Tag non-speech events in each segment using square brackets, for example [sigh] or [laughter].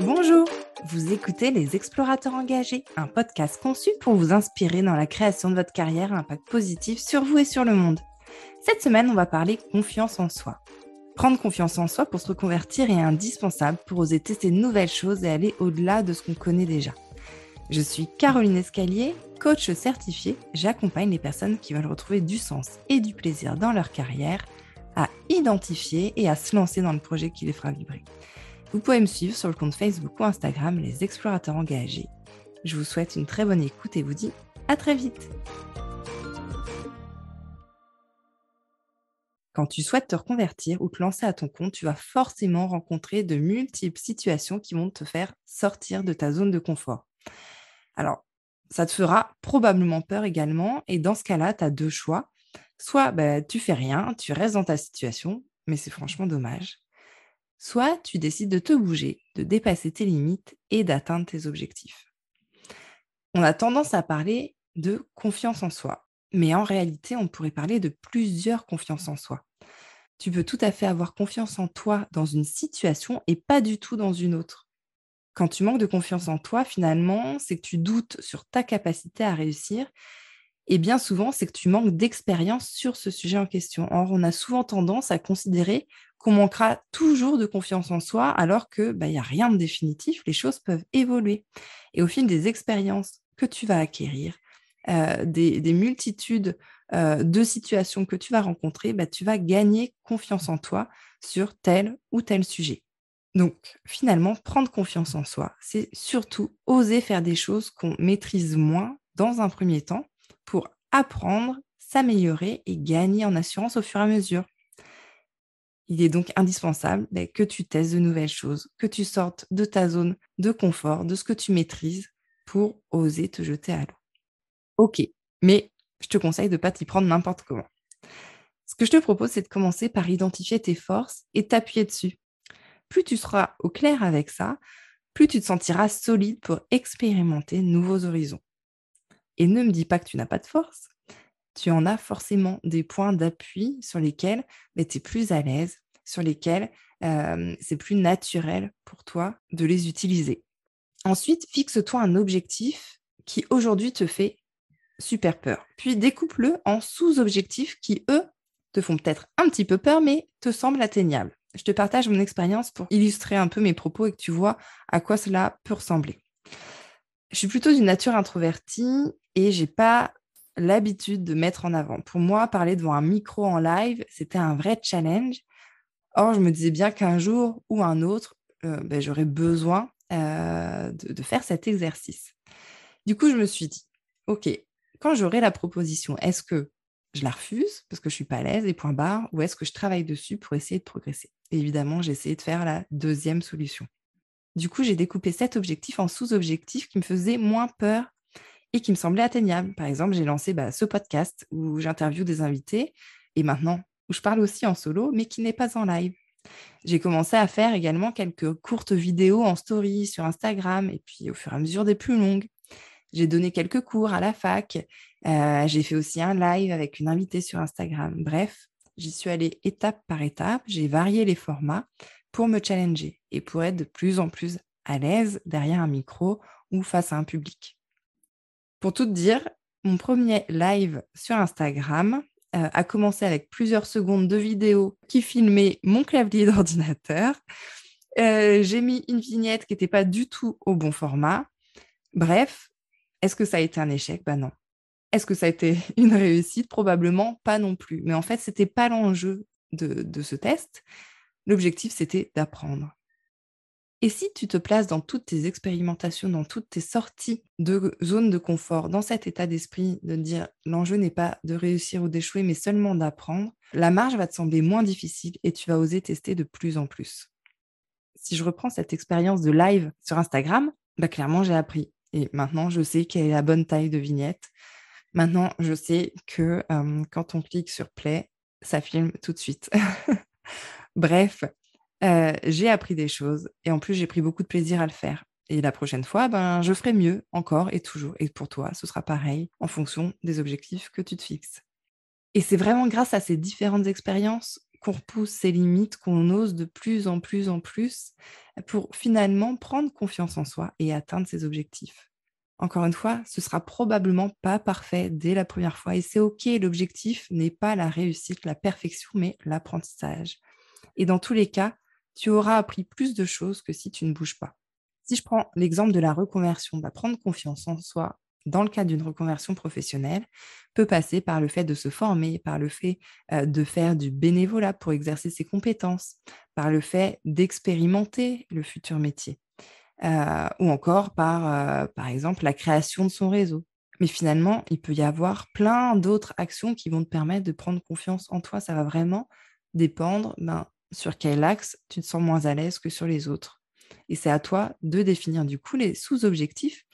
Bonjour, vous écoutez Les Explorateurs engagés, un podcast conçu pour vous inspirer dans la création de votre carrière à impact positif sur vous et sur le monde. Cette semaine, on va parler confiance en soi. Prendre confiance en soi pour se reconvertir est indispensable pour oser tester de nouvelles choses et aller au-delà de ce qu'on connaît déjà. Je suis Caroline Escalier, coach certifiée. J'accompagne les personnes qui veulent retrouver du sens et du plaisir dans leur carrière, à identifier et à se lancer dans le projet qui les fera vibrer. Vous pouvez me suivre sur le compte Facebook ou Instagram Les Explorateurs Engagés. Je vous souhaite une très bonne écoute et vous dis à très vite. Quand tu souhaites te reconvertir ou te lancer à ton compte, tu vas forcément rencontrer de multiples situations qui vont te faire sortir de ta zone de confort. Alors, ça te fera probablement peur également. Et dans ce cas-là, tu as deux choix. Soit bah, tu fais rien, tu restes dans ta situation, mais c'est franchement dommage. Soit tu décides de te bouger, de dépasser tes limites et d'atteindre tes objectifs. On a tendance à parler de confiance en soi, mais en réalité, on pourrait parler de plusieurs confiances en soi. Tu peux tout à fait avoir confiance en toi dans une situation et pas du tout dans une autre. Quand tu manques de confiance en toi, finalement, c'est que tu doutes sur ta capacité à réussir. Et bien souvent, c'est que tu manques d'expérience sur ce sujet en question. Or, on a souvent tendance à considérer qu'on manquera toujours de confiance en soi alors qu'il bah, n'y a rien de définitif, les choses peuvent évoluer. Et au fil des expériences que tu vas acquérir, euh, des, multitudes euh, de situations que tu vas rencontrer, bah, tu vas gagner confiance en toi sur tel ou tel sujet. Donc finalement, prendre confiance en soi, c'est surtout oser faire des choses qu'on maîtrise moins dans un premier temps pour apprendre, s'améliorer et gagner en assurance au fur et à mesure. Il est donc indispensable ben, que tu testes de nouvelles choses, que tu sortes de ta zone de confort, de ce que tu maîtrises pour oser te jeter à l'eau. Ok, mais je te conseille de ne pas t'y prendre n'importe comment. Ce que je te propose, c'est de commencer par identifier tes forces et t'appuyer dessus. Plus tu seras au clair avec ça, plus tu te sentiras solide pour expérimenter de nouveaux horizons. Et ne me dis pas que tu n'as pas de force tu en as forcément des points d'appui sur lesquels tu es plus à l'aise, sur lesquels c'est plus naturel pour toi de les utiliser. Ensuite, fixe-toi un objectif qui aujourd'hui te fait super peur. Puis découpe-le en sous-objectifs qui, eux, te font peut-être un petit peu peur, mais te semblent atteignables. Je te partage mon expérience pour illustrer un peu mes propos et que tu vois à quoi cela peut ressembler. Je suis plutôt d'une nature introvertie et j'ai pas l'habitude de mettre en avant. Pour moi, parler devant un micro en live, c'était un vrai challenge. Or, je me disais bien qu'un jour ou un autre, euh, ben, j'aurais besoin euh, de, faire cet exercice. Du coup, je me suis dit, OK, quand j'aurai la proposition, est-ce que je la refuse parce que je suis pas à l'aise et point barre, ou est-ce que je travaille dessus pour essayer de progresser? Évidemment, j'ai essayé de faire la deuxième solution. Du coup, j'ai découpé cet objectif en sous-objectifs qui me faisaient moins peur et qui me semblait atteignable. Par exemple, j'ai lancé bah, ce podcast où j'interviewe des invités et maintenant où je parle aussi en solo, mais qui n'est pas en live. J'ai commencé à faire également quelques courtes vidéos en story sur Instagram et puis au fur et à mesure des plus longues. J'ai donné quelques cours à la fac. Euh, j'ai fait aussi un live avec une invitée sur Instagram. Bref, j'y suis allée étape par étape. J'ai varié les formats pour me challenger et pour être de plus en plus à l'aise derrière un micro ou face à un public. Pour tout dire, mon premier live sur Instagram euh, a commencé avec plusieurs secondes de vidéo qui filmait mon clavier [laughs] d'ordinateur. Euh, j'ai mis une vignette qui n'était pas du tout au bon format. Bref, est-ce que ça a été un échec? Ben non. Est-ce que ça a été [laughs] une réussite? Probablement pas non plus. Mais en fait, ce n'était pas l'enjeu de ce test. L'objectif, c'était d'apprendre. Et si tu te places dans toutes tes expérimentations, dans toutes tes sorties de zone de confort, dans cet état d'esprit de dire l'enjeu n'est pas de réussir ou d'échouer, mais seulement d'apprendre, la marge va te sembler moins difficile et tu vas oser tester de plus en plus. Si je reprends cette expérience de live sur Instagram, bah clairement j'ai appris. Et maintenant, je sais quelle est la bonne taille de vignette. Maintenant, je sais que quand on clique sur play, ça filme tout de suite. [laughs] Bref, j'ai appris des choses et en plus, j'ai pris beaucoup de plaisir à le faire. Et la prochaine fois, ben, je ferai mieux encore et toujours. Et pour toi, ce sera pareil en fonction des objectifs que tu te fixes. Et c'est vraiment grâce à ces différentes expériences qu'on repousse ses limites, qu'on ose de plus en plus en plus pour finalement prendre confiance en soi et atteindre ses objectifs. Encore une fois, ce sera probablement pas parfait dès la première fois et c'est OK, l'objectif n'est pas la réussite, la perfection, mais l'apprentissage. Et dans tous les cas, tu auras appris plus de choses que si tu ne bouges pas. Si je prends l'exemple de la reconversion, bah, prendre confiance en soi dans le cadre d'une reconversion professionnelle peut passer par le fait de se former, par le fait de faire du bénévolat pour exercer ses compétences, par le fait d'expérimenter le futur métier, ou encore par, par exemple, la création de son réseau. Mais finalement, il peut y avoir plein d'autres actions qui vont te permettre de prendre confiance en toi. Ça va vraiment dépendre ben, sur quel axe tu te sens moins à l'aise que sur les autres. Et c'est à toi de définir du coup les sous-objectifs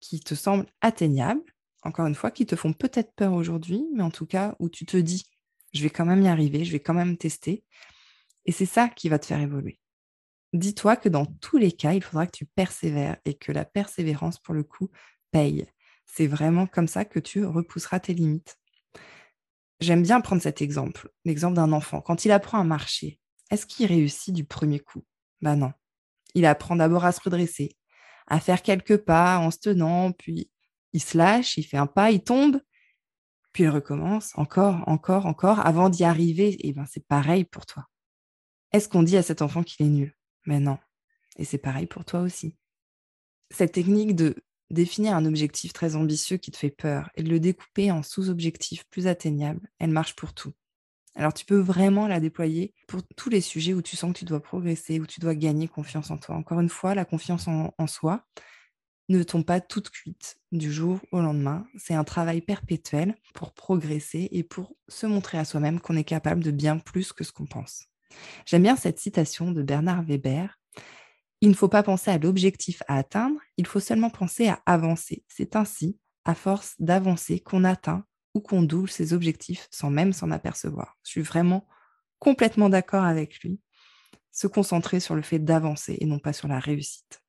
qui te semblent atteignables, encore une fois, qui te font peut-être peur aujourd'hui, mais en tout cas où tu te dis, je vais quand même y arriver, je vais quand même tester. Et c'est ça qui va te faire évoluer. Dis-toi que dans tous les cas, il faudra que tu persévères et que la persévérance, pour le coup, paye. C'est vraiment comme ça que tu repousseras tes limites. J'aime bien prendre cet exemple, l'exemple d'un enfant. Quand il apprend à marcher, est-ce qu'il réussit du premier coup? Ben non. Il apprend d'abord à se redresser, à faire quelques pas en se tenant, puis il se lâche, il fait un pas, il tombe, puis il recommence encore, encore, encore, avant d'y arriver. Et ben c'est pareil pour toi. Est-ce qu'on dit à cet enfant qu'il est nul? Mais non. Et c'est pareil pour toi aussi. Cette technique de définir un objectif très ambitieux qui te fait peur et de le découper en sous-objectifs plus atteignables, elle marche pour tout. Alors tu peux vraiment la déployer pour tous les sujets où tu sens que tu dois progresser, où tu dois gagner confiance en toi. Encore une fois, la confiance en, soi ne tombe pas toute cuite du jour au lendemain. C'est un travail perpétuel pour progresser et pour se montrer à soi-même qu'on est capable de bien plus que ce qu'on pense. J'aime bien cette citation de Bernard Weber. Il ne faut pas penser à l'objectif à atteindre, il faut seulement penser à avancer. C'est ainsi, à force d'avancer, qu'on atteint ou qu'on double ses objectifs sans même s'en apercevoir. Je suis vraiment complètement d'accord avec lui. Se concentrer sur le fait d'avancer et non pas sur la réussite.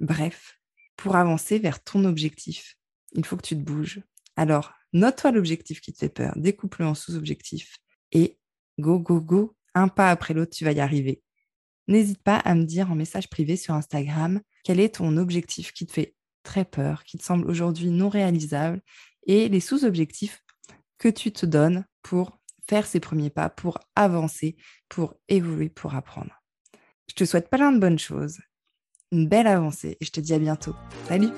Bref, pour avancer vers ton objectif, il faut que tu te bouges. Alors, note-toi l'objectif qui te fait peur, découpe-le en sous-objectifs et go, go, go, un pas après l'autre, tu vas y arriver. N'hésite pas à me dire en message privé sur Instagram quel est ton objectif qui te fait très peur, qui te semble aujourd'hui non réalisable et les sous-objectifs que tu te donnes pour faire ces premiers pas, pour avancer, pour évoluer, pour apprendre. Je te souhaite plein de bonnes choses, une belle avancée et je te dis à bientôt. Salut